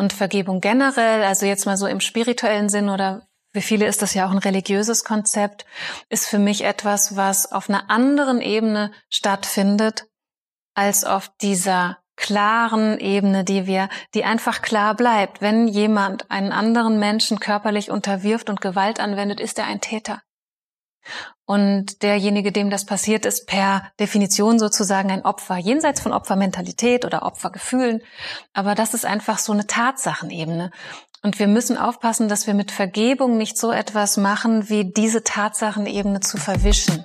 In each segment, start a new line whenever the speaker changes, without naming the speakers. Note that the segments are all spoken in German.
Und Vergebung generell, also jetzt mal so im spirituellen Sinn oder für viele ist das ja auch ein religiöses Konzept, ist für mich etwas, was auf einer anderen Ebene stattfindet, als auf dieser klaren Ebene, die wir, die einfach klar bleibt. Wenn jemand einen anderen Menschen körperlich unterwirft und Gewalt anwendet, ist er ein Täter. Und derjenige, dem das passiert, ist per Definition sozusagen ein Opfer, jenseits von Opfermentalität oder Opfergefühlen. Aber das ist einfach so eine Tatsachenebene. Und wir müssen aufpassen, dass wir mit Vergebung nicht so etwas machen, wie diese Tatsachenebene zu verwischen.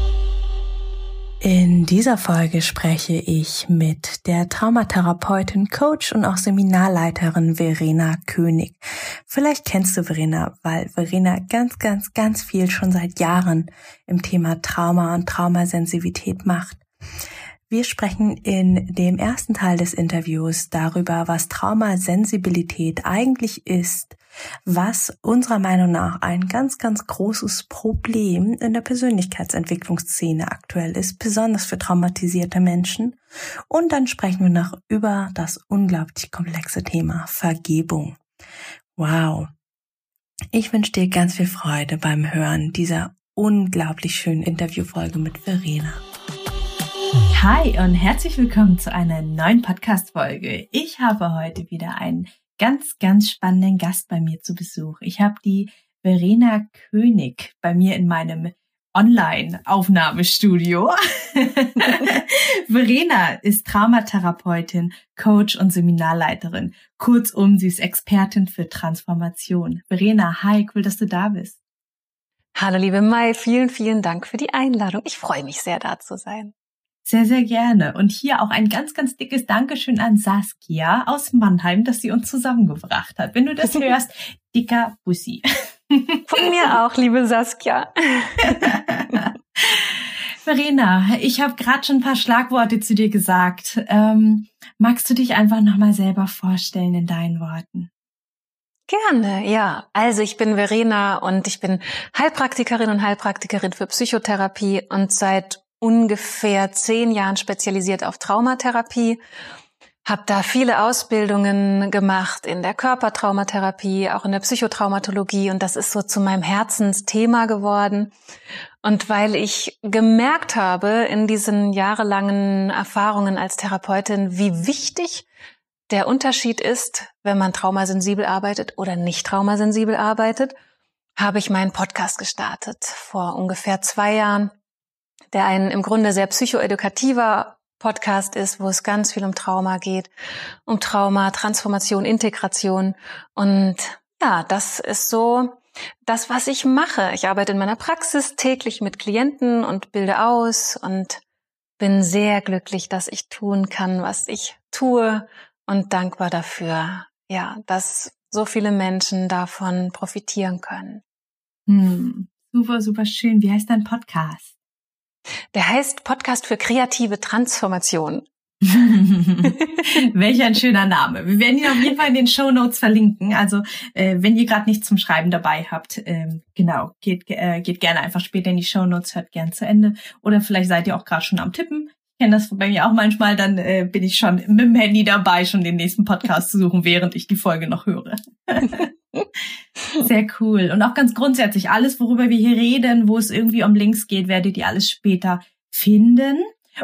In dieser Folge spreche ich mit der Traumatherapeutin, Coach und auch Seminarleiterin Verena König. Vielleicht kennst du Verena, weil Verena ganz, ganz, ganz viel schon seit Jahren im Thema Trauma und Traumasensivität macht. Wir sprechen in dem ersten Teil des Interviews darüber, was Traumasensibilität eigentlich ist, was unserer Meinung nach ein ganz, ganz großes Problem in der Persönlichkeitsentwicklungsszene aktuell ist, besonders für traumatisierte Menschen. Und dann sprechen wir noch über das unglaublich komplexe Thema Vergebung. Wow. Ich wünsche dir ganz viel Freude beim Hören dieser unglaublich schönen Interviewfolge mit Verena. Hi und herzlich willkommen zu einer neuen Podcast-Folge. Ich habe heute wieder einen ganz, ganz spannenden Gast bei mir zu Besuch. Ich habe die Verena König bei mir in meinem Online-Aufnahmestudio. Verena ist Traumatherapeutin, Coach und Seminarleiterin. Kurzum, sie ist Expertin für Transformation. Verena, hi, cool, dass du da bist.
Hallo liebe Mai, vielen, vielen Dank für die Einladung. Ich freue mich sehr, da zu sein.
Sehr, sehr gerne. Und hier auch ein ganz, ganz dickes Dankeschön an Saskia aus Mannheim, dass sie uns zusammengebracht hat. Wenn du das hörst, dicker Bussi.
Von mir auch, liebe Saskia.
Verena, ich habe gerade schon ein paar Schlagworte zu dir gesagt. Ähm, magst du dich einfach nochmal selber vorstellen in deinen Worten?
Gerne, ja. Also ich bin Verena und ich bin Heilpraktikerin und Heilpraktikerin für Psychotherapie und seit ungefähr zehn Jahren spezialisiert auf Traumatherapie, habe da viele Ausbildungen gemacht in der Körpertraumatherapie, auch in der Psychotraumatologie und das ist so zu meinem Herzensthema geworden. Und weil ich gemerkt habe in diesen jahrelangen Erfahrungen als Therapeutin, wie wichtig der Unterschied ist, wenn man traumasensibel arbeitet oder nicht traumasensibel arbeitet, habe ich meinen Podcast gestartet vor ungefähr zwei Jahren der ein im Grunde sehr psychoedukativer Podcast ist, wo es ganz viel um Trauma geht, um Trauma, Transformation, Integration. Und ja, das ist so das, was ich mache. Ich arbeite in meiner Praxis täglich mit Klienten und bilde aus und bin sehr glücklich, dass ich tun kann, was ich tue und dankbar dafür, ja, dass so viele Menschen davon profitieren können.
Hm, super, super schön. Wie heißt dein Podcast?
Der heißt Podcast für kreative Transformation.
Welch ein schöner Name. Wir werden ihn auf jeden Fall in den Show Notes verlinken. Also äh, wenn ihr gerade nichts zum Schreiben dabei habt, ähm, genau, geht, äh, geht gerne einfach später in die Show Notes, hört gern zu Ende. Oder vielleicht seid ihr auch gerade schon am Tippen. Ich kenne das bei mir auch manchmal, dann äh, bin ich schon mit dem Handy dabei, schon den nächsten Podcast zu suchen, während ich die Folge noch höre. Sehr cool. Und auch ganz grundsätzlich, alles, worüber wir hier reden, wo es irgendwie um Links geht, werdet ihr alles später finden.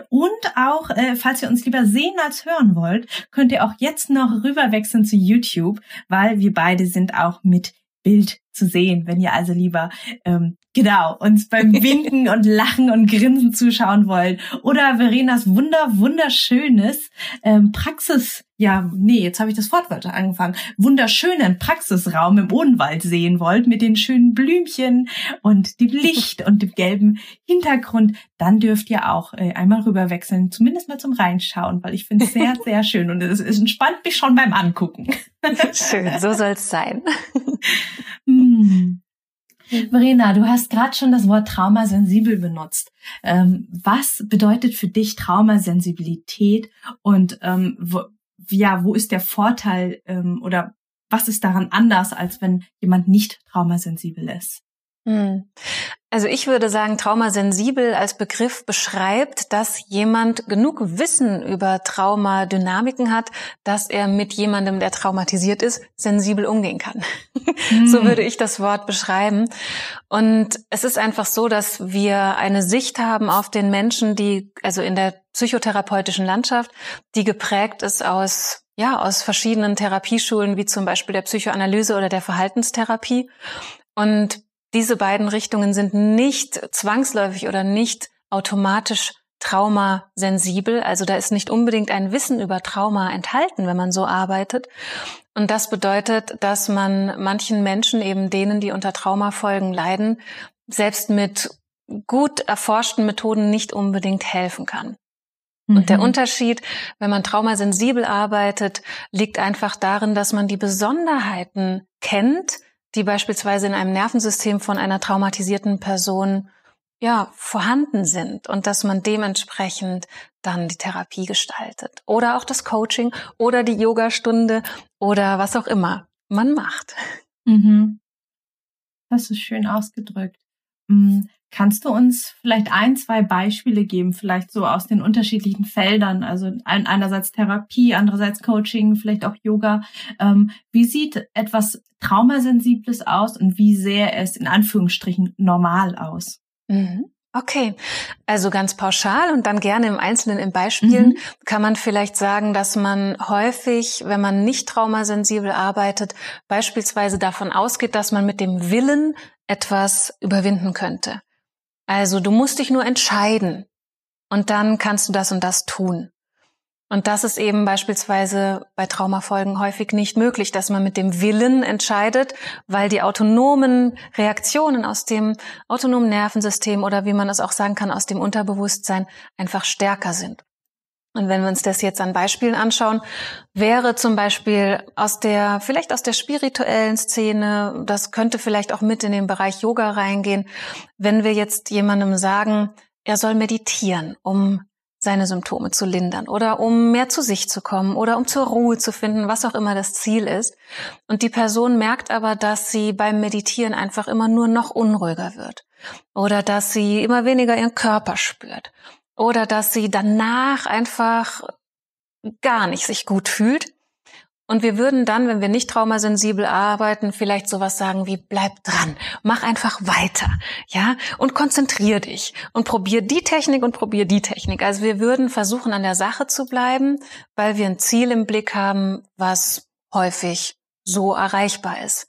Und auch, äh, falls ihr uns lieber sehen als hören wollt, könnt ihr auch jetzt noch rüberwechseln zu YouTube, weil wir beide sind auch mit Bild zu sehen. Wenn ihr also lieber ähm, genau uns beim Winken und Lachen und Grinsen zuschauen wollt oder Verenas wunder wunderschönes ähm, Praxis ja, nee, jetzt habe ich das Wortwörter angefangen, wunderschönen Praxisraum im Odenwald sehen wollt mit den schönen Blümchen und dem Licht und dem gelben Hintergrund, dann dürft ihr auch äh, einmal rüberwechseln, zumindest mal zum Reinschauen, weil ich finde es sehr, sehr schön und es, es entspannt mich schon beim Angucken.
Schön, so soll es sein.
hm. Verena, du hast gerade schon das Wort traumasensibel benutzt. Ähm, was bedeutet für dich Traumasensibilität und ähm, wo, ja, wo ist der Vorteil ähm, oder was ist daran anders, als wenn jemand nicht traumasensibel ist?
Hm. Also ich würde sagen, traumasensibel als Begriff beschreibt, dass jemand genug Wissen über Traumadynamiken hat, dass er mit jemandem, der traumatisiert ist, sensibel umgehen kann. Mhm. So würde ich das Wort beschreiben. Und es ist einfach so, dass wir eine Sicht haben auf den Menschen, die, also in der psychotherapeutischen Landschaft, die geprägt ist aus ja, aus verschiedenen Therapieschulen, wie zum Beispiel der Psychoanalyse oder der Verhaltenstherapie. Und diese beiden Richtungen sind nicht zwangsläufig oder nicht automatisch traumasensibel. Also da ist nicht unbedingt ein Wissen über Trauma enthalten, wenn man so arbeitet. Und das bedeutet, dass man manchen Menschen, eben denen, die unter Traumafolgen leiden, selbst mit gut erforschten Methoden nicht unbedingt helfen kann. Mhm. Und der mhm. Unterschied, wenn man traumasensibel arbeitet, liegt einfach darin, dass man die Besonderheiten kennt, die beispielsweise in einem Nervensystem von einer traumatisierten Person ja, vorhanden sind und dass man dementsprechend dann die Therapie gestaltet oder auch das Coaching oder die Yogastunde oder was auch immer man macht.
Mhm. Das ist schön ausgedrückt. Kannst du uns vielleicht ein, zwei Beispiele geben, vielleicht so aus den unterschiedlichen Feldern, also einerseits Therapie, andererseits Coaching, vielleicht auch Yoga. Ähm, wie sieht etwas Traumasensibles aus und wie sähe es in Anführungsstrichen normal aus?
Mhm. Okay, also ganz pauschal und dann gerne im Einzelnen in Beispielen mhm. kann man vielleicht sagen, dass man häufig, wenn man nicht traumasensibel arbeitet, beispielsweise davon ausgeht, dass man mit dem Willen etwas überwinden könnte. Also du musst dich nur entscheiden und dann kannst du das und das tun. Und das ist eben beispielsweise bei Traumafolgen häufig nicht möglich, dass man mit dem Willen entscheidet, weil die autonomen Reaktionen aus dem autonomen Nervensystem oder wie man es auch sagen kann, aus dem Unterbewusstsein einfach stärker sind. Und wenn wir uns das jetzt an Beispielen anschauen, wäre zum Beispiel aus der, vielleicht aus der spirituellen Szene, das könnte vielleicht auch mit in den Bereich Yoga reingehen, wenn wir jetzt jemandem sagen, er soll meditieren, um seine Symptome zu lindern oder um mehr zu sich zu kommen oder um zur Ruhe zu finden, was auch immer das Ziel ist. Und die Person merkt aber, dass sie beim Meditieren einfach immer nur noch unruhiger wird oder dass sie immer weniger ihren Körper spürt oder dass sie danach einfach gar nicht sich gut fühlt. Und wir würden dann, wenn wir nicht traumasensibel arbeiten, vielleicht sowas sagen wie, bleib dran, mach einfach weiter, ja, und konzentrier dich und probier die Technik und probier die Technik. Also wir würden versuchen, an der Sache zu bleiben, weil wir ein Ziel im Blick haben, was häufig so erreichbar ist.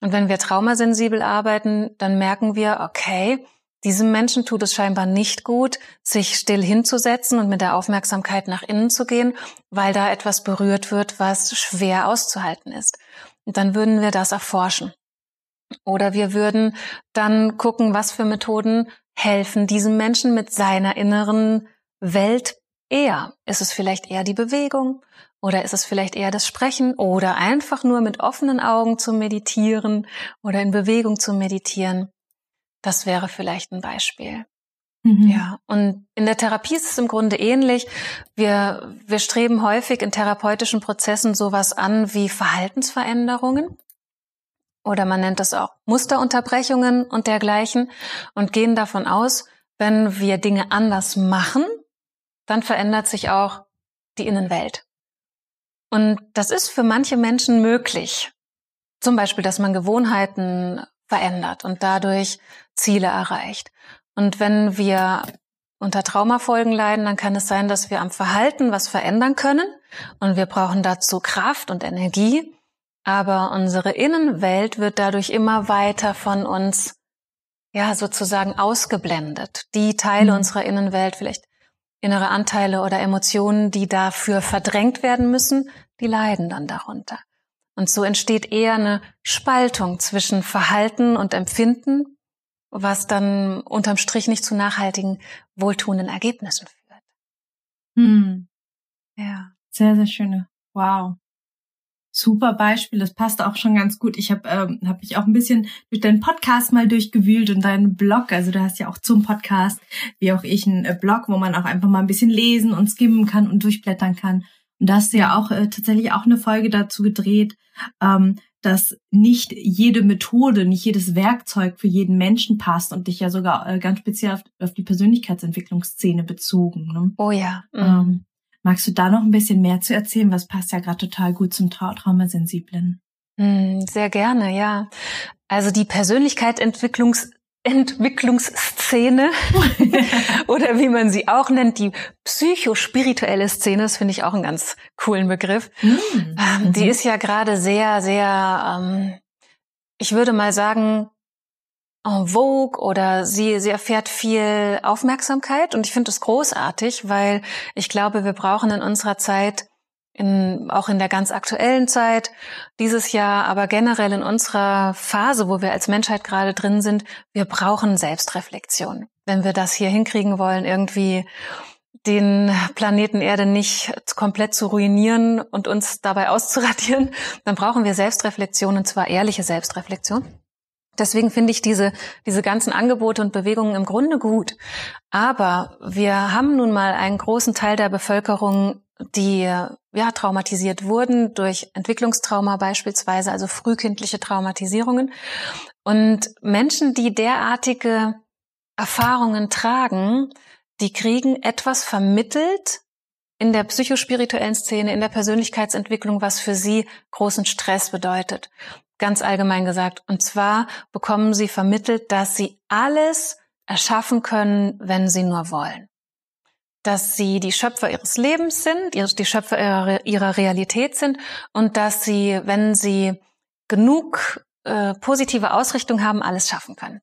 Und wenn wir traumasensibel arbeiten, dann merken wir, okay, diesem Menschen tut es scheinbar nicht gut, sich still hinzusetzen und mit der Aufmerksamkeit nach innen zu gehen, weil da etwas berührt wird, was schwer auszuhalten ist. Und dann würden wir das erforschen. Oder wir würden dann gucken, was für Methoden helfen diesem Menschen mit seiner inneren Welt eher. Ist es vielleicht eher die Bewegung? Oder ist es vielleicht eher das Sprechen? Oder einfach nur mit offenen Augen zu meditieren oder in Bewegung zu meditieren? Das wäre vielleicht ein Beispiel. Mhm. Ja, und in der Therapie ist es im Grunde ähnlich. Wir, wir streben häufig in therapeutischen Prozessen sowas an wie Verhaltensveränderungen. Oder man nennt es auch Musterunterbrechungen und dergleichen und gehen davon aus, wenn wir Dinge anders machen, dann verändert sich auch die Innenwelt. Und das ist für manche Menschen möglich. Zum Beispiel, dass man Gewohnheiten verändert und dadurch Ziele erreicht. Und wenn wir unter Traumafolgen leiden, dann kann es sein, dass wir am Verhalten was verändern können und wir brauchen dazu Kraft und Energie. Aber unsere Innenwelt wird dadurch immer weiter von uns, ja, sozusagen ausgeblendet. Die Teile mhm. unserer Innenwelt, vielleicht innere Anteile oder Emotionen, die dafür verdrängt werden müssen, die leiden dann darunter. Und so entsteht eher eine Spaltung zwischen Verhalten und Empfinden, was dann unterm Strich nicht zu nachhaltigen, wohltuenden Ergebnissen führt.
Hm. Ja. Sehr, sehr schöne. Wow. super Beispiel. Das passt auch schon ganz gut. Ich habe ähm, hab mich auch ein bisschen durch deinen Podcast mal durchgewühlt und deinen Blog. Also du hast ja auch zum Podcast, wie auch ich, einen äh, Blog, wo man auch einfach mal ein bisschen lesen und skimmen kann und durchblättern kann. Und da hast du ja auch äh, tatsächlich auch eine Folge dazu gedreht, ähm, dass nicht jede Methode, nicht jedes Werkzeug für jeden Menschen passt und dich ja sogar äh, ganz speziell auf, auf, die Persönlichkeitsentwicklungsszene bezogen. Ne?
Oh ja.
Mhm. Ähm, Magst du da noch ein bisschen mehr zu erzählen? Was passt ja gerade total gut zum Trau Traumasensiblen?
Hm, sehr gerne, ja. Also die Persönlichkeitsentwicklungs Entwicklungsszene oder wie man sie auch nennt, die psychospirituelle Szene, das finde ich auch einen ganz coolen Begriff. Mhm. Ähm, die mhm. ist ja gerade sehr, sehr, ähm, ich würde mal sagen, en vogue oder sie, sie erfährt viel Aufmerksamkeit und ich finde das großartig, weil ich glaube, wir brauchen in unserer Zeit, in, auch in der ganz aktuellen Zeit, dieses Jahr, aber generell in unserer Phase, wo wir als Menschheit gerade drin sind, wir brauchen Selbstreflexion. Wenn wir das hier hinkriegen wollen, irgendwie den Planeten Erde nicht komplett zu ruinieren und uns dabei auszuradieren, dann brauchen wir Selbstreflexion und zwar ehrliche Selbstreflexion. Deswegen finde ich diese, diese ganzen Angebote und Bewegungen im Grunde gut. Aber wir haben nun mal einen großen Teil der Bevölkerung, die ja traumatisiert wurden durch Entwicklungstrauma beispielsweise, also frühkindliche Traumatisierungen. Und Menschen, die derartige Erfahrungen tragen, die kriegen etwas vermittelt in der psychospirituellen Szene, in der Persönlichkeitsentwicklung, was für sie großen Stress bedeutet ganz allgemein gesagt. Und zwar bekommen sie vermittelt, dass sie alles erschaffen können, wenn sie nur wollen. Dass sie die Schöpfer ihres Lebens sind, die Schöpfer ihrer, ihrer Realität sind und dass sie, wenn sie genug äh, positive Ausrichtung haben, alles schaffen können.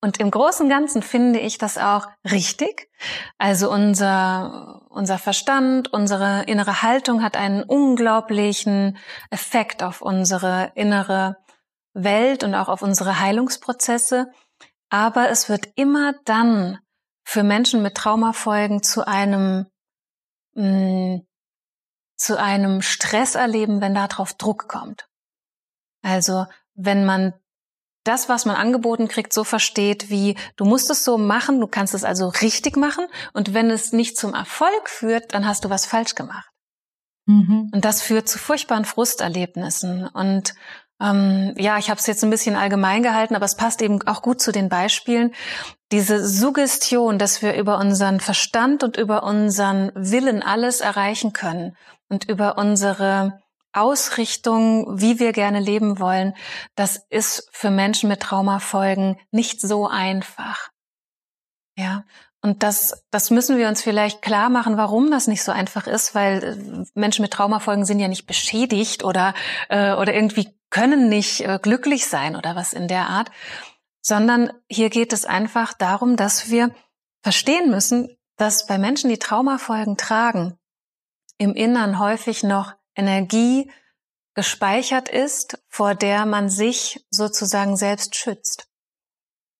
Und im Großen und Ganzen finde ich das auch richtig. Also unser, unser Verstand, unsere innere Haltung hat einen unglaublichen Effekt auf unsere innere Welt und auch auf unsere Heilungsprozesse. Aber es wird immer dann für Menschen mit Traumafolgen zu einem, mh, mm, zu einem Stress erleben, wenn darauf Druck kommt. Also wenn man das, was man angeboten kriegt, so versteht wie, du musst es so machen, du kannst es also richtig machen und wenn es nicht zum Erfolg führt, dann hast du was falsch gemacht. Mhm. Und das führt zu furchtbaren Frusterlebnissen. Und ähm, ja, ich habe es jetzt ein bisschen allgemein gehalten, aber es passt eben auch gut zu den Beispielen. Diese Suggestion, dass wir über unseren Verstand und über unseren Willen alles erreichen können und über unsere Ausrichtung, wie wir gerne leben wollen, das ist für Menschen mit Traumafolgen nicht so einfach. Ja. Und das, das müssen wir uns vielleicht klar machen, warum das nicht so einfach ist, weil äh, Menschen mit Traumafolgen sind ja nicht beschädigt oder, äh, oder irgendwie können nicht äh, glücklich sein oder was in der Art, sondern hier geht es einfach darum, dass wir verstehen müssen, dass bei Menschen, die Traumafolgen tragen, im Innern häufig noch Energie gespeichert ist, vor der man sich sozusagen selbst schützt.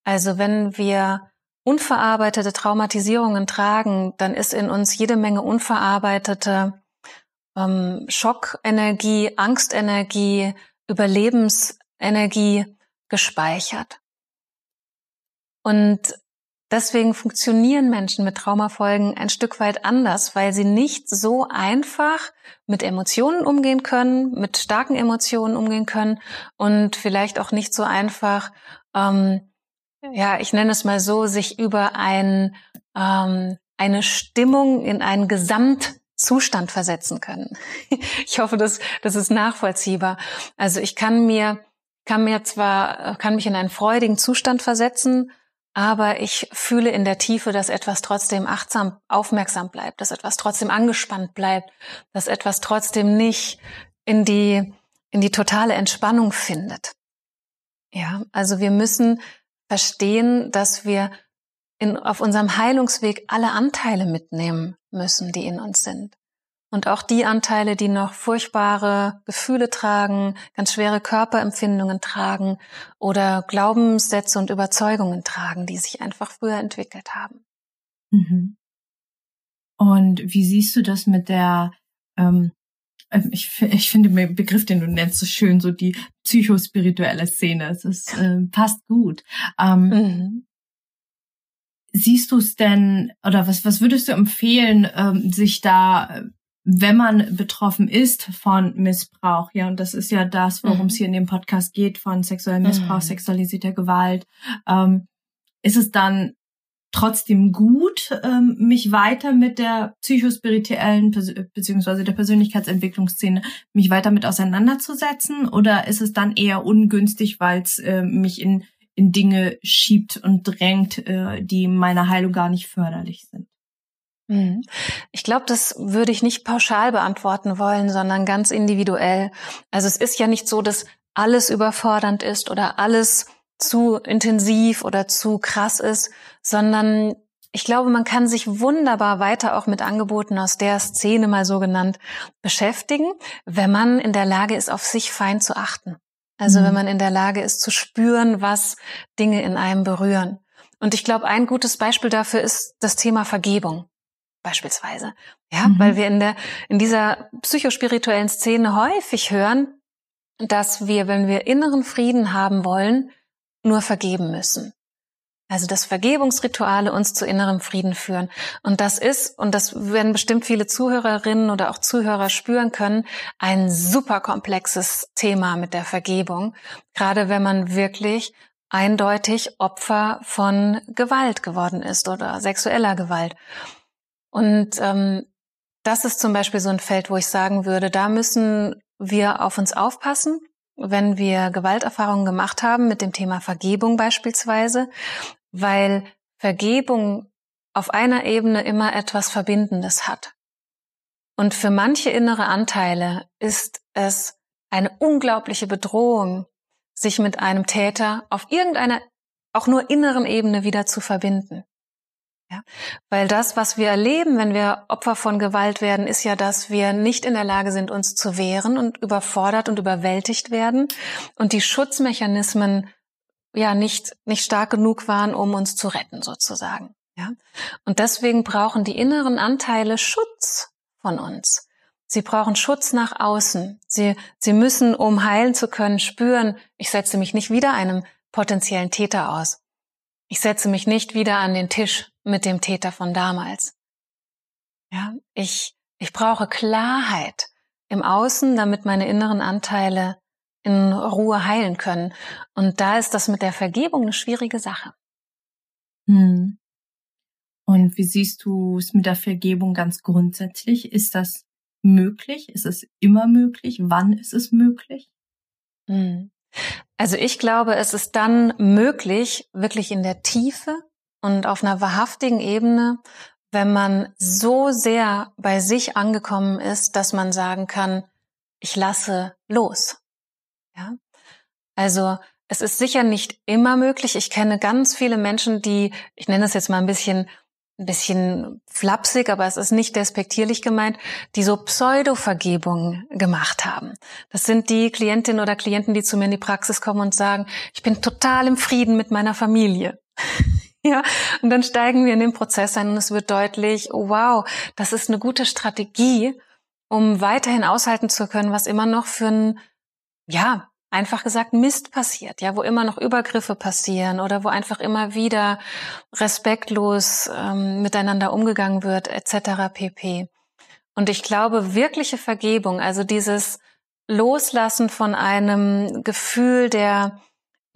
Also wenn wir unverarbeitete Traumatisierungen tragen, dann ist in uns jede Menge unverarbeitete ähm, Schockenergie, Angstenergie, Überlebensenergie gespeichert. Und Deswegen funktionieren Menschen mit Traumafolgen ein Stück weit anders, weil sie nicht so einfach mit Emotionen umgehen können, mit starken Emotionen umgehen können und vielleicht auch nicht so einfach, ähm, ja, ich nenne es mal so, sich über ein, ähm, eine Stimmung in einen Gesamtzustand versetzen können. ich hoffe, das, das ist nachvollziehbar. Also ich kann mir, kann mir zwar, kann mich in einen freudigen Zustand versetzen, aber ich fühle in der Tiefe, dass etwas trotzdem achtsam, aufmerksam bleibt, dass etwas trotzdem angespannt bleibt, dass etwas trotzdem nicht in die, in die totale Entspannung findet. Ja, also wir müssen verstehen, dass wir in, auf unserem Heilungsweg alle Anteile mitnehmen müssen, die in uns sind. Und auch die Anteile, die noch furchtbare Gefühle tragen, ganz schwere Körperempfindungen tragen oder Glaubenssätze und Überzeugungen tragen, die sich einfach früher entwickelt haben.
Mhm. Und wie siehst du das mit der, ähm, ähm, ich, ich finde den Begriff, den du nennst, so schön, so die psychospirituelle Szene. Es ist, äh, passt gut. Ähm, mhm. Siehst du es denn, oder was, was würdest du empfehlen, ähm, sich da, wenn man betroffen ist von Missbrauch, ja, und das ist ja das, worum mhm. es hier in dem Podcast geht, von sexuellem Missbrauch, mhm. sexualisierter Gewalt, ähm, ist es dann trotzdem gut, ähm, mich weiter mit der psychospirituellen beziehungsweise der Persönlichkeitsentwicklungsszene mich weiter mit auseinanderzusetzen? Oder ist es dann eher ungünstig, weil es äh, mich in, in Dinge schiebt und drängt, äh, die meiner Heilung gar nicht förderlich sind?
Mhm. Ich glaube, das würde ich nicht pauschal beantworten wollen, sondern ganz individuell. Also es ist ja nicht so, dass alles überfordernd ist oder alles zu intensiv oder zu krass ist, sondern ich glaube, man kann sich wunderbar weiter auch mit Angeboten aus der Szene mal so genannt beschäftigen, wenn man in der Lage ist, auf sich fein zu achten. Also mhm. wenn man in der Lage ist zu spüren, was Dinge in einem berühren. Und ich glaube, ein gutes Beispiel dafür ist das Thema Vergebung beispielsweise. Ja, mhm. weil wir in der, in dieser psychospirituellen Szene häufig hören, dass wir, wenn wir inneren Frieden haben wollen, nur vergeben müssen. Also dass Vergebungsrituale uns zu innerem Frieden führen. Und das ist, und das werden bestimmt viele Zuhörerinnen oder auch Zuhörer spüren können, ein super komplexes Thema mit der Vergebung. Gerade wenn man wirklich eindeutig Opfer von Gewalt geworden ist oder sexueller Gewalt. Und ähm, das ist zum Beispiel so ein Feld, wo ich sagen würde, da müssen wir auf uns aufpassen wenn wir Gewalterfahrungen gemacht haben mit dem Thema Vergebung beispielsweise, weil Vergebung auf einer Ebene immer etwas Verbindendes hat. Und für manche innere Anteile ist es eine unglaubliche Bedrohung, sich mit einem Täter auf irgendeiner auch nur inneren Ebene wieder zu verbinden. Ja, weil das, was wir erleben, wenn wir Opfer von Gewalt werden, ist ja, dass wir nicht in der Lage sind, uns zu wehren und überfordert und überwältigt werden und die Schutzmechanismen ja nicht, nicht stark genug waren, um uns zu retten, sozusagen. Ja, und deswegen brauchen die inneren Anteile Schutz von uns. Sie brauchen Schutz nach außen. Sie, sie müssen, um heilen zu können, spüren, ich setze mich nicht wieder einem potenziellen Täter aus. Ich setze mich nicht wieder an den Tisch mit dem Täter von damals. Ja, ich, ich brauche Klarheit im Außen, damit meine inneren Anteile in Ruhe heilen können. Und da ist das mit der Vergebung eine schwierige Sache.
Hm. Und wie siehst du es mit der Vergebung ganz grundsätzlich? Ist das möglich? Ist es immer möglich? Wann ist es möglich?
Hm. Also ich glaube, es ist dann möglich, wirklich in der Tiefe und auf einer wahrhaftigen Ebene, wenn man so sehr bei sich angekommen ist, dass man sagen kann, ich lasse los. Ja? Also es ist sicher nicht immer möglich. Ich kenne ganz viele Menschen, die, ich nenne es jetzt mal ein bisschen ein bisschen flapsig, aber es ist nicht despektierlich gemeint, die so Pseudo-Vergebung gemacht haben. Das sind die Klientinnen oder Klienten, die zu mir in die Praxis kommen und sagen, ich bin total im Frieden mit meiner Familie. ja, und dann steigen wir in den Prozess ein und es wird deutlich, oh wow, das ist eine gute Strategie, um weiterhin aushalten zu können, was immer noch für ein, ja, einfach gesagt Mist passiert, ja, wo immer noch Übergriffe passieren oder wo einfach immer wieder respektlos ähm, miteinander umgegangen wird, etc. pp. Und ich glaube, wirkliche Vergebung, also dieses Loslassen von einem Gefühl der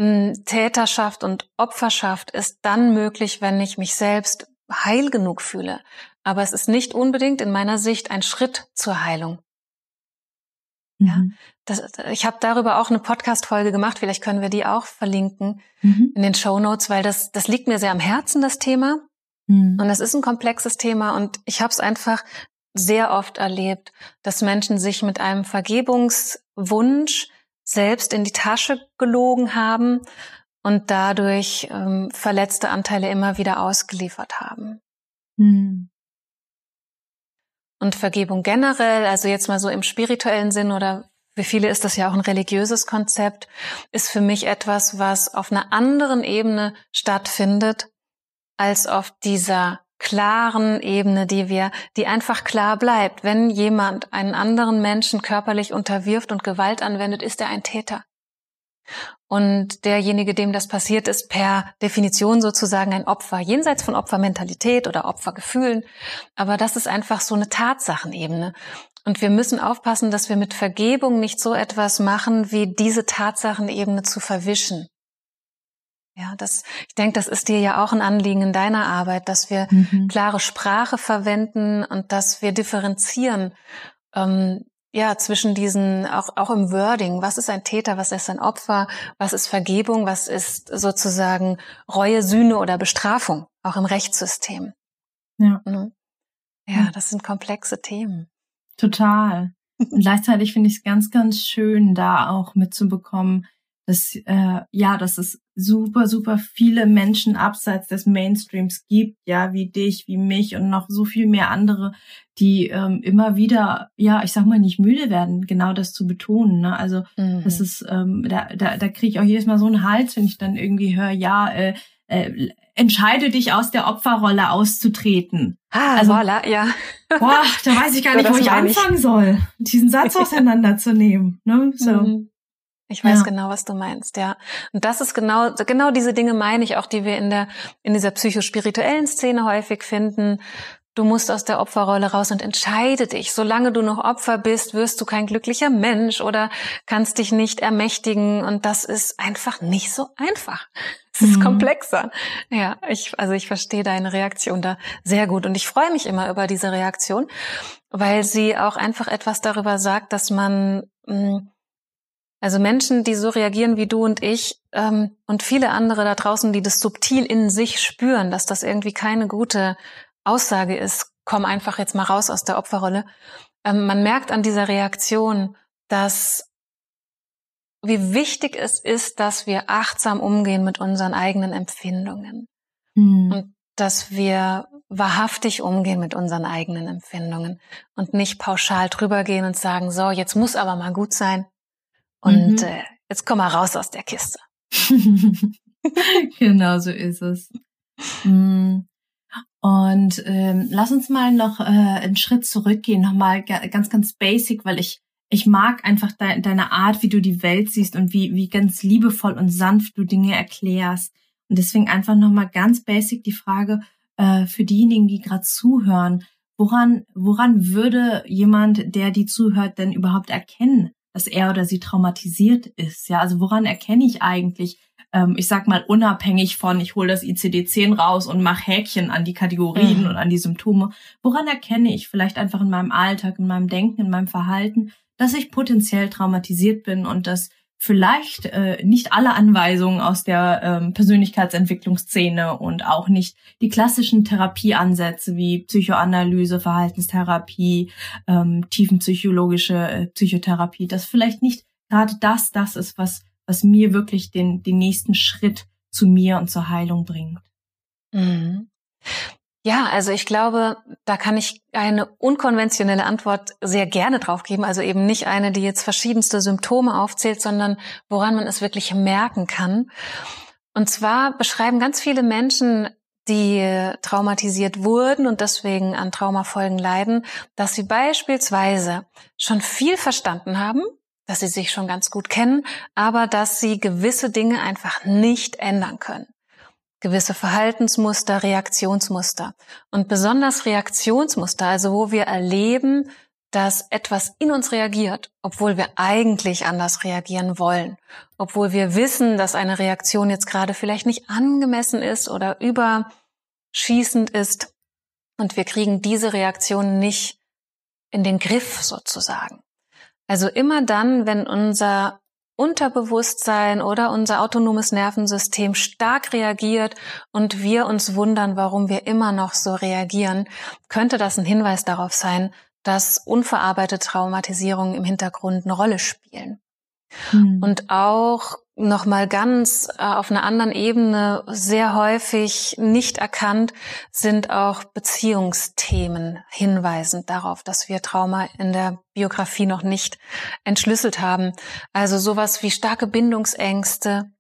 hm, Täterschaft und Opferschaft ist dann möglich, wenn ich mich selbst heil genug fühle. Aber es ist nicht unbedingt in meiner Sicht ein Schritt zur Heilung. Ja, mhm. das, ich habe darüber auch eine Podcast-Folge gemacht. Vielleicht können wir die auch verlinken mhm. in den Show Notes, weil das, das liegt mir sehr am Herzen, das Thema. Mhm. Und es ist ein komplexes Thema und ich habe es einfach sehr oft erlebt, dass Menschen sich mit einem Vergebungswunsch selbst in die Tasche gelogen haben und dadurch ähm, verletzte Anteile immer wieder ausgeliefert haben. Mhm. Und Vergebung generell, also jetzt mal so im spirituellen Sinn oder für viele ist das ja auch ein religiöses Konzept, ist für mich etwas, was auf einer anderen Ebene stattfindet als auf dieser klaren Ebene, die wir, die einfach klar bleibt. Wenn jemand einen anderen Menschen körperlich unterwirft und Gewalt anwendet, ist er ein Täter. Und derjenige, dem das passiert, ist per Definition sozusagen ein Opfer, jenseits von Opfermentalität oder Opfergefühlen. Aber das ist einfach so eine Tatsachenebene. Und wir müssen aufpassen, dass wir mit Vergebung nicht so etwas machen, wie diese Tatsachenebene zu verwischen. Ja, das, ich denke, das ist dir ja auch ein Anliegen in deiner Arbeit, dass wir mhm. klare Sprache verwenden und dass wir differenzieren, ähm, ja, zwischen diesen, auch, auch im Wording, was ist ein Täter, was ist ein Opfer, was ist Vergebung, was ist sozusagen Reue, Sühne oder Bestrafung, auch im Rechtssystem. Ja. Mhm. Ja, das sind komplexe Themen.
Total. Und gleichzeitig finde ich es ganz, ganz schön, da auch mitzubekommen, dass äh, ja, dass es super, super viele Menschen abseits des Mainstreams gibt, ja, wie dich, wie mich und noch so viel mehr andere, die ähm, immer wieder, ja, ich sag mal, nicht müde werden, genau das zu betonen. Ne? Also mhm. das ist, ähm, da, da, da kriege ich auch jedes Mal so einen Hals, wenn ich dann irgendwie höre, ja, äh, äh, entscheide dich aus der Opferrolle auszutreten.
Ah, also, voilà, ja.
Boah, da weiß ich gar nicht, wo ich anfangen ich. soll, diesen Satz auseinanderzunehmen. Ne? So. Mhm.
Ich weiß ja. genau, was du meinst, ja. Und das ist genau, genau diese Dinge meine ich auch, die wir in der, in dieser psychospirituellen Szene häufig finden. Du musst aus der Opferrolle raus und entscheide dich. Solange du noch Opfer bist, wirst du kein glücklicher Mensch oder kannst dich nicht ermächtigen. Und das ist einfach nicht so einfach. Es ist mhm. komplexer. Ja, ich, also ich verstehe deine Reaktion da sehr gut. Und ich freue mich immer über diese Reaktion, weil sie auch einfach etwas darüber sagt, dass man, mh, mm, also Menschen, die so reagieren wie du und ich ähm, und viele andere da draußen, die das subtil in sich spüren, dass das irgendwie keine gute Aussage ist, komm einfach jetzt mal raus aus der Opferrolle. Ähm, man merkt an dieser Reaktion, dass wie wichtig es ist, dass wir achtsam umgehen mit unseren eigenen Empfindungen mhm. und dass wir wahrhaftig umgehen mit unseren eigenen Empfindungen und nicht pauschal drüber gehen und sagen, so, jetzt muss aber mal gut sein, und mhm. äh, jetzt komm mal raus aus der Kiste.
genau so ist es. Mm. Und ähm, lass uns mal noch äh, einen Schritt zurückgehen, nochmal ganz, ganz basic, weil ich ich mag einfach de deine Art, wie du die Welt siehst und wie, wie ganz liebevoll und sanft du Dinge erklärst. Und deswegen einfach nochmal ganz basic die Frage äh, für diejenigen, die gerade zuhören. Woran, woran würde jemand, der die zuhört, denn überhaupt erkennen, dass er oder sie traumatisiert ist. Ja, also woran erkenne ich eigentlich, ähm, ich sag mal, unabhängig von, ich hole das ICD-10 raus und mache Häkchen an die Kategorien mhm. und an die Symptome, woran erkenne ich vielleicht einfach in meinem Alltag, in meinem Denken, in meinem Verhalten, dass ich potenziell traumatisiert bin und dass vielleicht äh, nicht alle Anweisungen aus der ähm, Persönlichkeitsentwicklungsszene und auch nicht die klassischen Therapieansätze wie Psychoanalyse, Verhaltenstherapie, ähm, tiefenpsychologische äh, Psychotherapie, dass vielleicht nicht gerade das das ist, was was mir wirklich den den nächsten Schritt zu mir und zur Heilung bringt.
Mhm. Ja, also ich glaube, da kann ich eine unkonventionelle Antwort sehr gerne drauf geben. Also eben nicht eine, die jetzt verschiedenste Symptome aufzählt, sondern woran man es wirklich merken kann. Und zwar beschreiben ganz viele Menschen, die traumatisiert wurden und deswegen an Traumafolgen leiden, dass sie beispielsweise schon viel verstanden haben, dass sie sich schon ganz gut kennen, aber dass sie gewisse Dinge einfach nicht ändern können gewisse Verhaltensmuster, Reaktionsmuster. Und besonders Reaktionsmuster, also wo wir erleben, dass etwas in uns reagiert, obwohl wir eigentlich anders reagieren wollen, obwohl wir wissen, dass eine Reaktion jetzt gerade vielleicht nicht angemessen ist oder überschießend ist und wir kriegen diese Reaktion nicht in den Griff sozusagen. Also immer dann, wenn unser Unterbewusstsein oder unser autonomes Nervensystem stark reagiert und wir uns wundern, warum wir immer noch so reagieren, könnte das ein Hinweis darauf sein, dass unverarbeitete Traumatisierungen im Hintergrund eine Rolle spielen. Hm. Und auch nochmal ganz äh, auf einer anderen Ebene sehr häufig nicht erkannt sind auch Beziehungsthemen hinweisend darauf, dass wir Trauma in der Biografie noch nicht entschlüsselt haben. Also sowas wie starke Bindungsängste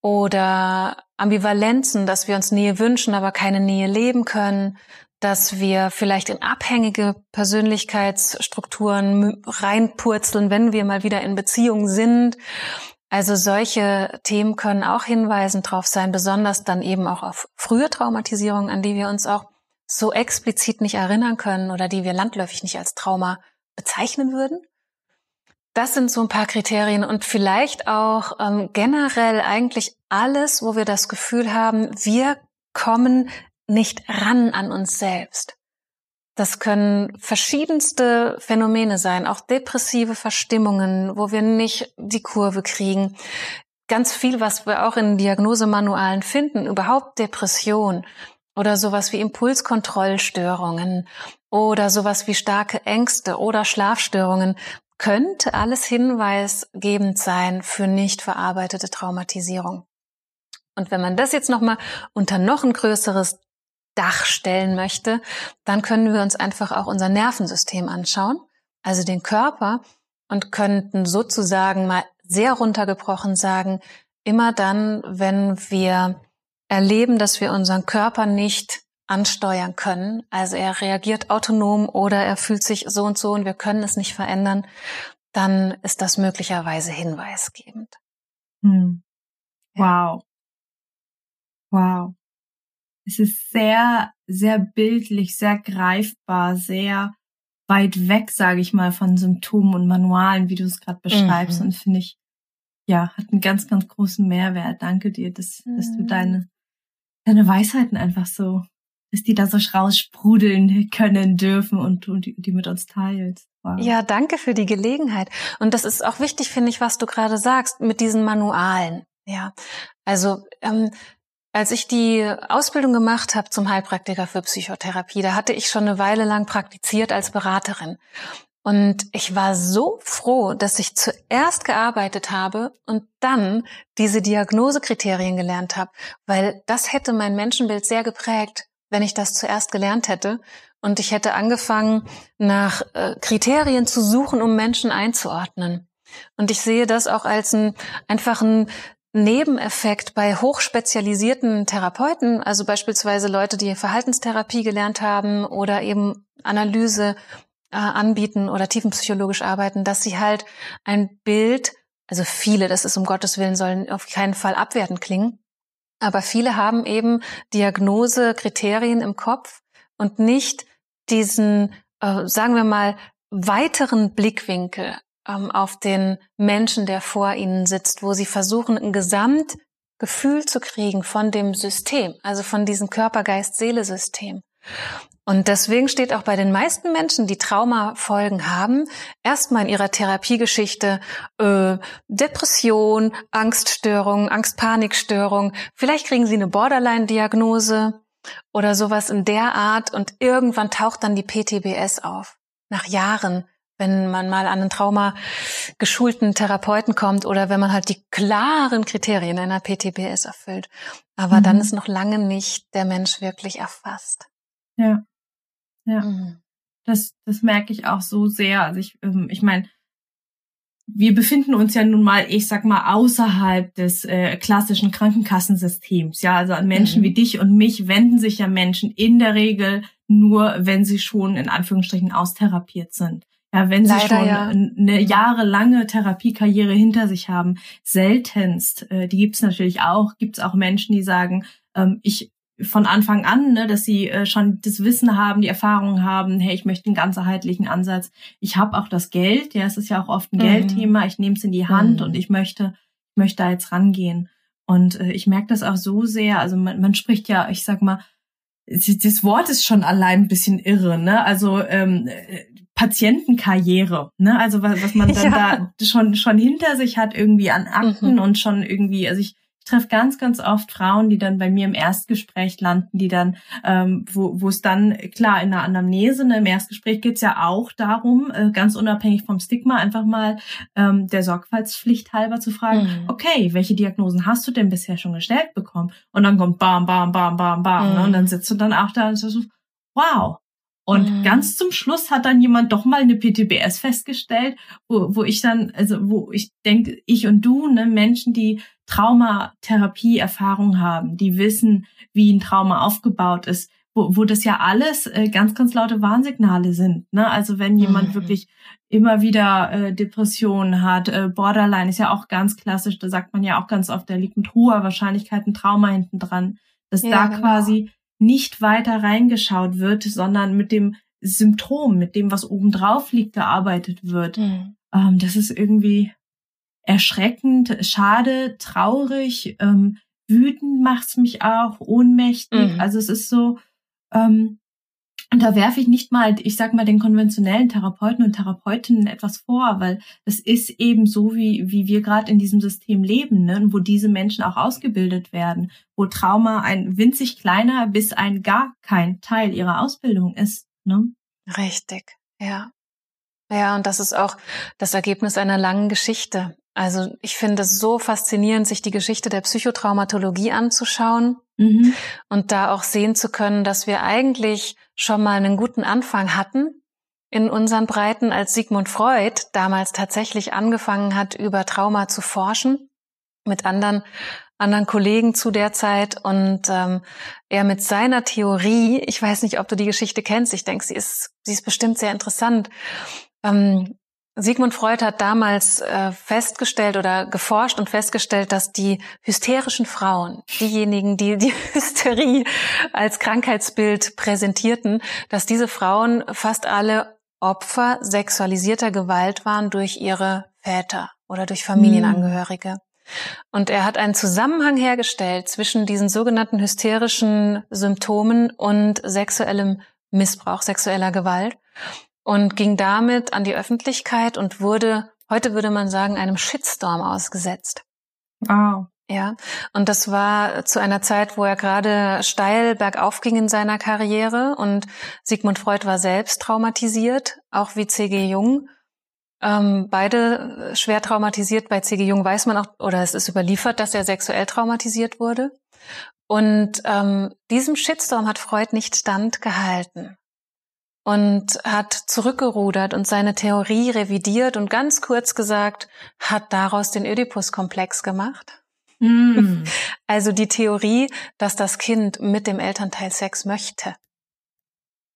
oder Ambivalenzen, dass wir uns Nähe wünschen, aber keine Nähe leben können, dass wir vielleicht in abhängige Persönlichkeitsstrukturen reinpurzeln, wenn wir mal wieder in Beziehung sind. Also solche Themen können auch hinweisend drauf sein, besonders dann eben auch auf frühe Traumatisierungen, an die wir uns auch so explizit nicht erinnern können oder die wir landläufig nicht als Trauma bezeichnen würden. Das sind so ein paar Kriterien und vielleicht auch ähm, generell eigentlich alles, wo wir das Gefühl haben, wir kommen nicht ran an uns selbst. Das können verschiedenste Phänomene sein, auch depressive Verstimmungen, wo wir nicht die Kurve kriegen. Ganz viel, was wir auch in Diagnosemanualen finden, überhaupt Depression oder sowas wie Impulskontrollstörungen oder sowas wie starke Ängste oder Schlafstörungen könnte alles hinweisgebend sein für nicht verarbeitete Traumatisierung. Und wenn man das jetzt nochmal unter noch ein größeres Dach stellen möchte, dann können wir uns einfach auch unser Nervensystem anschauen, also den Körper, und könnten sozusagen mal sehr runtergebrochen sagen, immer dann, wenn wir erleben, dass wir unseren Körper nicht ansteuern können. Also er reagiert autonom oder er fühlt sich so und so und wir können es nicht verändern, dann ist das möglicherweise hinweisgebend.
Hm. Wow. Wow. Es ist sehr, sehr bildlich, sehr greifbar, sehr weit weg, sage ich mal, von Symptomen und Manualen, wie du es gerade beschreibst. Mhm. Und finde ich, ja, hat einen ganz, ganz großen Mehrwert. Danke dir, dass, mhm. dass du mhm. deine, deine Weisheiten einfach so dass die da so raussprudeln können dürfen und, und die, die mit uns teilst.
Wow. Ja, danke für die Gelegenheit. Und das ist auch wichtig, finde ich, was du gerade sagst mit diesen Manualen. Ja, also ähm, als ich die Ausbildung gemacht habe zum Heilpraktiker für Psychotherapie, da hatte ich schon eine Weile lang praktiziert als Beraterin. Und ich war so froh, dass ich zuerst gearbeitet habe und dann diese Diagnosekriterien gelernt habe, weil das hätte mein Menschenbild sehr geprägt wenn ich das zuerst gelernt hätte und ich hätte angefangen, nach äh, Kriterien zu suchen, um Menschen einzuordnen. Und ich sehe das auch als ein einfachen Nebeneffekt bei hochspezialisierten Therapeuten, also beispielsweise Leute, die Verhaltenstherapie gelernt haben oder eben Analyse äh, anbieten oder tiefenpsychologisch arbeiten, dass sie halt ein Bild, also viele, das ist um Gottes Willen, sollen auf keinen Fall abwertend klingen, aber viele haben eben Diagnosekriterien im Kopf und nicht diesen, äh, sagen wir mal, weiteren Blickwinkel ähm, auf den Menschen, der vor ihnen sitzt, wo sie versuchen, ein Gesamtgefühl zu kriegen von dem System, also von diesem Körper-Geist-Seele-System. Und deswegen steht auch bei den meisten Menschen, die Traumafolgen haben, erstmal in ihrer Therapiegeschichte äh, Depression, Angststörung, Angst-Panikstörung. Vielleicht kriegen sie eine Borderline-Diagnose oder sowas in der Art und irgendwann taucht dann die PTBS auf. Nach Jahren, wenn man mal an einen Trauma geschulten Therapeuten kommt oder wenn man halt die klaren Kriterien einer PTBS erfüllt. Aber mhm. dann ist noch lange nicht der Mensch wirklich erfasst.
Ja. Ja. Mhm. Das, das merke ich auch so sehr. Also ich, ähm, ich meine, wir befinden uns ja nun mal, ich sag mal, außerhalb des äh, klassischen Krankenkassensystems. Ja, also an Menschen mhm. wie dich und mich wenden sich ja Menschen in der Regel nur, wenn sie schon in Anführungsstrichen austherapiert sind. Ja, wenn Leider, sie schon ja. eine jahrelange Therapiekarriere hinter sich haben, seltenst, äh, die gibt's natürlich auch, gibt's auch Menschen, die sagen, ähm, ich von Anfang an, ne, dass sie äh, schon das Wissen haben, die Erfahrung haben, hey, ich möchte einen ganzheitlichen Ansatz. Ich habe auch das Geld, ja, es ist ja auch oft ein mhm. Geldthema, ich nehme es in die Hand mhm. und ich möchte, ich möchte da jetzt rangehen. Und äh, ich merke das auch so sehr, also man, man spricht ja, ich sag mal, das Wort ist schon allein ein bisschen irre, ne? Also ähm, äh, Patientenkarriere, ne? Also was, was man dann ja. da schon schon hinter sich hat irgendwie an Akten mhm. und schon irgendwie, also ich ich treffe ganz, ganz oft Frauen, die dann bei mir im Erstgespräch landen, die dann, ähm, wo, wo es dann, klar, in der Anamnese, ne, im Erstgespräch geht's ja auch darum, äh, ganz unabhängig vom Stigma, einfach mal ähm, der Sorgfaltspflicht halber zu fragen, mhm. okay, welche Diagnosen hast du denn bisher schon gestellt bekommen? Und dann kommt bam, bam, bam, bam, bam. Mhm. Ne, und dann sitzt du dann auch da und so, wow, Und mhm. ganz zum Schluss hat dann jemand doch mal eine PTBS festgestellt, wo, wo ich dann, also wo ich denke, ich und du, ne, Menschen, die Traumatherapie-Erfahrung haben, die wissen, wie ein Trauma aufgebaut ist, wo, wo das ja alles äh, ganz, ganz laute Warnsignale sind. Ne? Also wenn jemand mhm. wirklich immer wieder äh, Depressionen hat, äh, Borderline ist ja auch ganz klassisch, da sagt man ja auch ganz oft, da liegt mit hoher Wahrscheinlichkeit ein Trauma hinten dran, dass ja, da genau. quasi nicht weiter reingeschaut wird, sondern mit dem Symptom, mit dem, was obendrauf liegt, gearbeitet wird. Mhm. Ähm, das ist irgendwie erschreckend, schade, traurig, ähm, wütend macht's mich auch, ohnmächtig. Mhm. Also es ist so, ähm, und da werfe ich nicht mal, ich sag mal, den konventionellen Therapeuten und Therapeutinnen etwas vor, weil das ist eben so, wie, wie wir gerade in diesem System leben, ne? wo diese Menschen auch ausgebildet werden, wo Trauma ein winzig kleiner bis ein gar kein Teil ihrer Ausbildung ist. Ne?
Richtig, ja. Ja, und das ist auch das Ergebnis einer langen Geschichte. Also ich finde es so faszinierend, sich die Geschichte der Psychotraumatologie anzuschauen mhm. und da auch sehen zu können, dass wir eigentlich schon mal einen guten Anfang hatten in unseren Breiten, als Sigmund Freud damals tatsächlich angefangen hat, über Trauma zu forschen mit anderen anderen Kollegen zu der Zeit und ähm, er mit seiner Theorie, ich weiß nicht, ob du die Geschichte kennst, ich denke, sie ist, sie ist bestimmt sehr interessant. Ähm, Sigmund Freud hat damals äh, festgestellt oder geforscht und festgestellt, dass die hysterischen Frauen, diejenigen, die die Hysterie als Krankheitsbild präsentierten, dass diese Frauen fast alle Opfer sexualisierter Gewalt waren durch ihre Väter oder durch Familienangehörige. Mhm. Und er hat einen Zusammenhang hergestellt zwischen diesen sogenannten hysterischen Symptomen und sexuellem Missbrauch, sexueller Gewalt und ging damit an die Öffentlichkeit und wurde, heute würde man sagen, einem Shitstorm ausgesetzt.
Wow.
Ja, und das war zu einer Zeit, wo er gerade steil bergauf ging in seiner Karriere und Sigmund Freud war selbst traumatisiert, auch wie C.G. Jung. Ähm, beide schwer traumatisiert. Bei C.G. Jung weiß man auch, oder es ist überliefert, dass er sexuell traumatisiert wurde. Und ähm, diesem Shitstorm hat Freud nicht standgehalten und hat zurückgerudert und seine Theorie revidiert und ganz kurz gesagt, hat daraus den Oedipus-Komplex gemacht. Mm. Also die Theorie, dass das Kind mit dem Elternteil Sex möchte.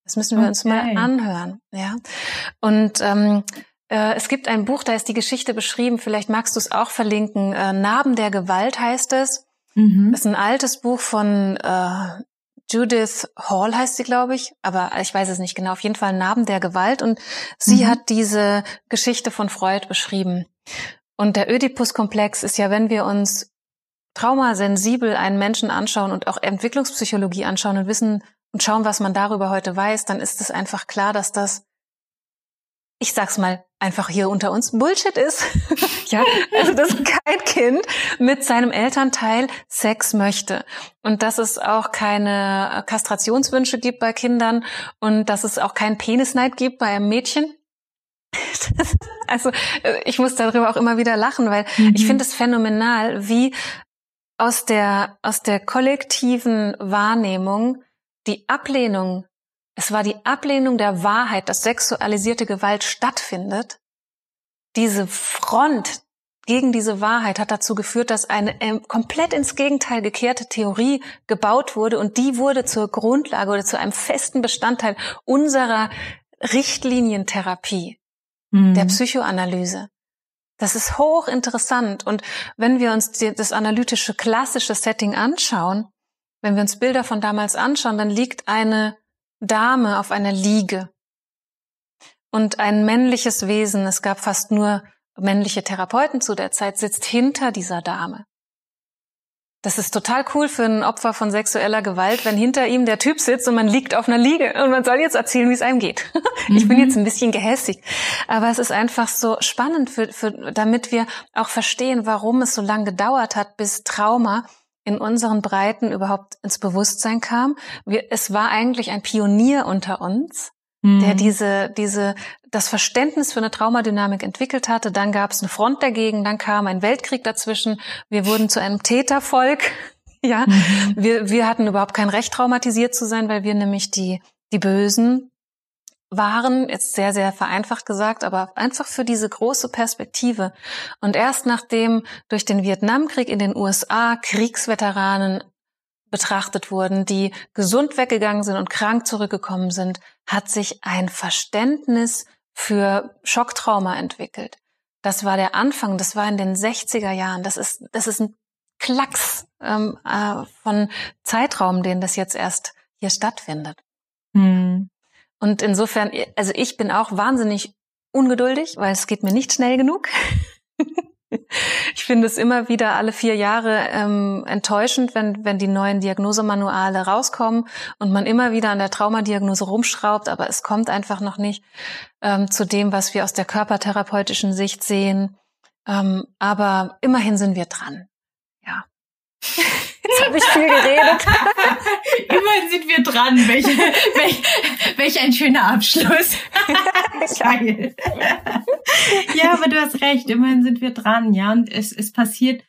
Das müssen wir okay. uns mal anhören, ja. Und ähm, äh, es gibt ein Buch, da ist die Geschichte beschrieben. Vielleicht magst du es auch verlinken. Äh, Narben der Gewalt heißt es. Mhm. Das ist ein altes Buch von äh, Judith Hall heißt sie, glaube ich, aber ich weiß es nicht genau. Auf jeden Fall Narben der Gewalt und sie mhm. hat diese Geschichte von Freud beschrieben. Und der Oedipus-Komplex ist ja, wenn wir uns traumasensibel einen Menschen anschauen und auch Entwicklungspsychologie anschauen und wissen und schauen, was man darüber heute weiß, dann ist es einfach klar, dass das ich sag's mal einfach hier unter uns, Bullshit ist. ja, also dass kein Kind mit seinem Elternteil Sex möchte. Und dass es auch keine Kastrationswünsche gibt bei Kindern und dass es auch keinen Penisneid gibt bei einem Mädchen. also ich muss darüber auch immer wieder lachen, weil mhm. ich finde es phänomenal, wie aus der, aus der kollektiven Wahrnehmung die Ablehnung es war die Ablehnung der Wahrheit, dass sexualisierte Gewalt stattfindet. Diese Front gegen diese Wahrheit hat dazu geführt, dass eine ähm, komplett ins Gegenteil gekehrte Theorie gebaut wurde und die wurde zur Grundlage oder zu einem festen Bestandteil unserer Richtlinientherapie, mhm. der Psychoanalyse. Das ist hochinteressant. Und wenn wir uns das analytische klassische Setting anschauen, wenn wir uns Bilder von damals anschauen, dann liegt eine Dame auf einer Liege und ein männliches Wesen, es gab fast nur männliche Therapeuten zu der Zeit, sitzt hinter dieser Dame. Das ist total cool für ein Opfer von sexueller Gewalt, wenn hinter ihm der Typ sitzt und man liegt auf einer Liege und man soll jetzt erzählen, wie es einem geht. Ich bin mhm. jetzt ein bisschen gehässig, aber es ist einfach so spannend, für, für, damit wir auch verstehen, warum es so lange gedauert hat, bis Trauma in unseren Breiten überhaupt ins Bewusstsein kam. Wir, es war eigentlich ein Pionier unter uns, mhm. der diese, diese, das Verständnis für eine Traumadynamik entwickelt hatte. Dann gab es eine Front dagegen, dann kam ein Weltkrieg dazwischen. Wir wurden zu einem Tätervolk. ja, mhm. wir, wir hatten überhaupt kein Recht, traumatisiert zu sein, weil wir nämlich die, die Bösen waren, jetzt sehr, sehr vereinfacht gesagt, aber einfach für diese große Perspektive. Und erst nachdem durch den Vietnamkrieg in den USA Kriegsveteranen betrachtet wurden, die gesund weggegangen sind und krank zurückgekommen sind, hat sich ein Verständnis für Schocktrauma entwickelt. Das war der Anfang, das war in den 60er Jahren. Das ist, das ist ein Klacks ähm, äh, von Zeitraum, den das jetzt erst hier stattfindet. Hm. Und insofern, also ich bin auch wahnsinnig ungeduldig, weil es geht mir nicht schnell genug. ich finde es immer wieder alle vier Jahre ähm, enttäuschend, wenn, wenn die neuen Diagnosemanuale rauskommen und man immer wieder an der Traumadiagnose rumschraubt, aber es kommt einfach noch nicht ähm, zu dem, was wir aus der körpertherapeutischen Sicht sehen. Ähm, aber immerhin sind wir dran. Ja. Jetzt habe ich viel geredet.
Immerhin sind wir dran. Welch, welch, welch ein schöner Abschluss. Geil. ja, aber du hast recht. Immerhin sind wir dran. Ja, und es, es passiert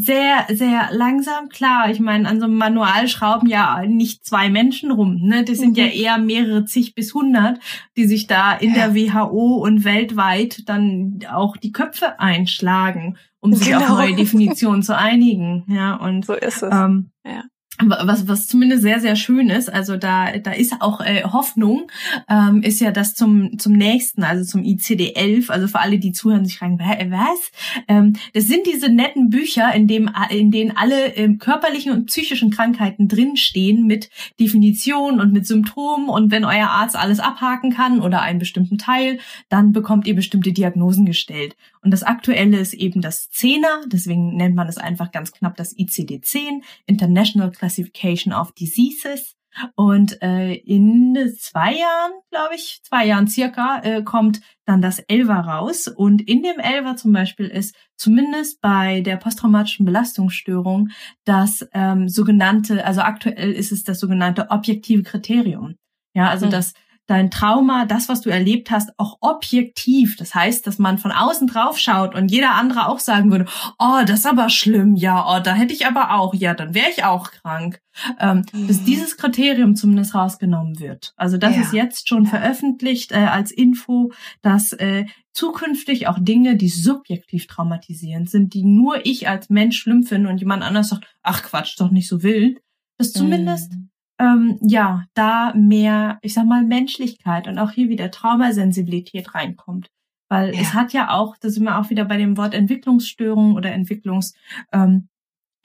sehr, sehr langsam. Klar, ich meine, an so einem Manual schrauben ja nicht zwei Menschen rum. Ne? Das sind mhm. ja eher mehrere zig bis hundert, die sich da in der WHO und weltweit dann auch die Köpfe einschlagen um sich genau. auf neue Definitionen zu einigen. Ja, und
so ist es.
Ähm, ja was, was zumindest sehr, sehr schön ist, also da, da ist auch äh, Hoffnung, ähm, ist ja das zum, zum nächsten, also zum ICD-11, also für alle, die zuhören, sich fragen, was? Ähm, das sind diese netten Bücher, in, dem, in denen alle ähm, körperlichen und psychischen Krankheiten drinstehen mit Definition und mit Symptomen und wenn euer Arzt alles abhaken kann oder einen bestimmten Teil, dann bekommt ihr bestimmte Diagnosen gestellt. Und das aktuelle ist eben das Zehner, deswegen nennt man es einfach ganz knapp das ICD-10, International Classification of Diseases. Und äh, in zwei Jahren, glaube ich, zwei Jahren circa, äh, kommt dann das Elver raus. Und in dem Elver zum Beispiel ist zumindest bei der posttraumatischen Belastungsstörung das ähm, sogenannte, also aktuell ist es das sogenannte objektive Kriterium. Ja, also mhm. das dein Trauma, das, was du erlebt hast, auch objektiv. Das heißt, dass man von außen drauf schaut und jeder andere auch sagen würde, oh, das ist aber schlimm, ja, oh, da hätte ich aber auch, ja, dann wäre ich auch krank. Ähm, mhm. Bis dieses Kriterium zumindest rausgenommen wird. Also das ja. ist jetzt schon ja. veröffentlicht äh, als Info, dass äh, zukünftig auch Dinge, die subjektiv traumatisierend sind, die nur ich als Mensch schlimm finde und jemand anders sagt, ach Quatsch, doch nicht so wild, dass zumindest mhm ähm, ja, da mehr, ich sag mal, Menschlichkeit und auch hier wieder Traumasensibilität reinkommt. Weil ja. es hat ja auch, da sind wir auch wieder bei dem Wort Entwicklungsstörung oder Entwicklungs, ähm,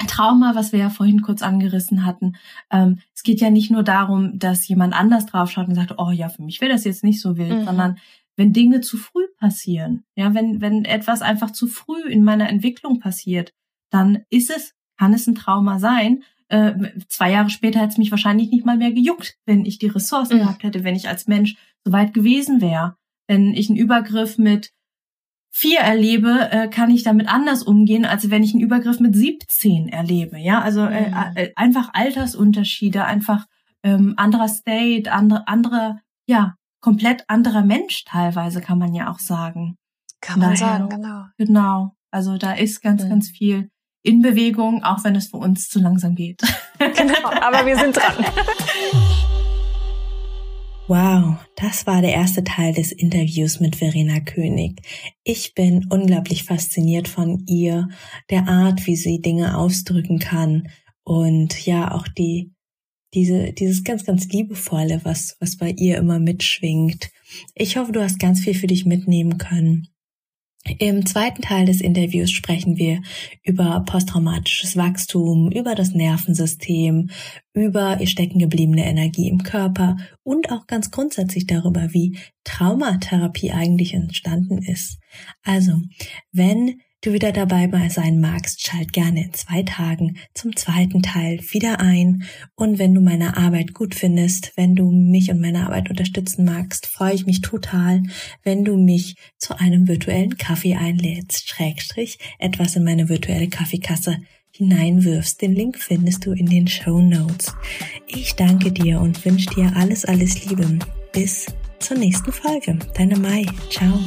Trauma, was wir ja vorhin kurz angerissen hatten. Ähm, es geht ja nicht nur darum, dass jemand anders draufschaut und sagt, oh ja, für mich wäre das jetzt nicht so wild, mhm. sondern wenn Dinge zu früh passieren, ja, wenn, wenn etwas einfach zu früh in meiner Entwicklung passiert, dann ist es, kann es ein Trauma sein, äh, zwei Jahre später hätte es mich wahrscheinlich nicht mal mehr gejuckt, wenn ich die Ressourcen mhm. gehabt hätte, wenn ich als Mensch so weit gewesen wäre. Wenn ich einen Übergriff mit vier erlebe, äh, kann ich damit anders umgehen, als wenn ich einen Übergriff mit 17 erlebe. Ja, also äh, mhm. äh, einfach Altersunterschiede, einfach ähm, anderer State, andere, andere, ja, komplett anderer Mensch teilweise, kann man ja auch sagen.
Kann man Daher, sagen, genau.
Genau. Also da ist ganz, mhm. ganz viel in Bewegung, auch wenn es für uns zu langsam geht.
Genau, aber wir sind dran.
Wow, das war der erste Teil des Interviews mit Verena König. Ich bin unglaublich fasziniert von ihr, der Art, wie sie Dinge ausdrücken kann und ja auch die diese dieses ganz ganz liebevolle, was was bei ihr immer mitschwingt. Ich hoffe, du hast ganz viel für dich mitnehmen können. Im zweiten Teil des Interviews sprechen wir über posttraumatisches Wachstum, über das Nervensystem, über ihr steckengebliebene Energie im Körper und auch ganz grundsätzlich darüber, wie Traumatherapie eigentlich entstanden ist. Also, wenn du wieder dabei mal sein magst, schalt gerne in zwei Tagen zum zweiten Teil wieder ein. Und wenn du meine Arbeit gut findest, wenn du mich und meine Arbeit unterstützen magst, freue ich mich total, wenn du mich zu einem virtuellen Kaffee einlädst, Schrägstrich, etwas in meine virtuelle Kaffeekasse hineinwirfst. Den Link findest du in den Show Notes. Ich danke dir und wünsche dir alles, alles Liebe. Bis zur nächsten Folge. Deine Mai. Ciao.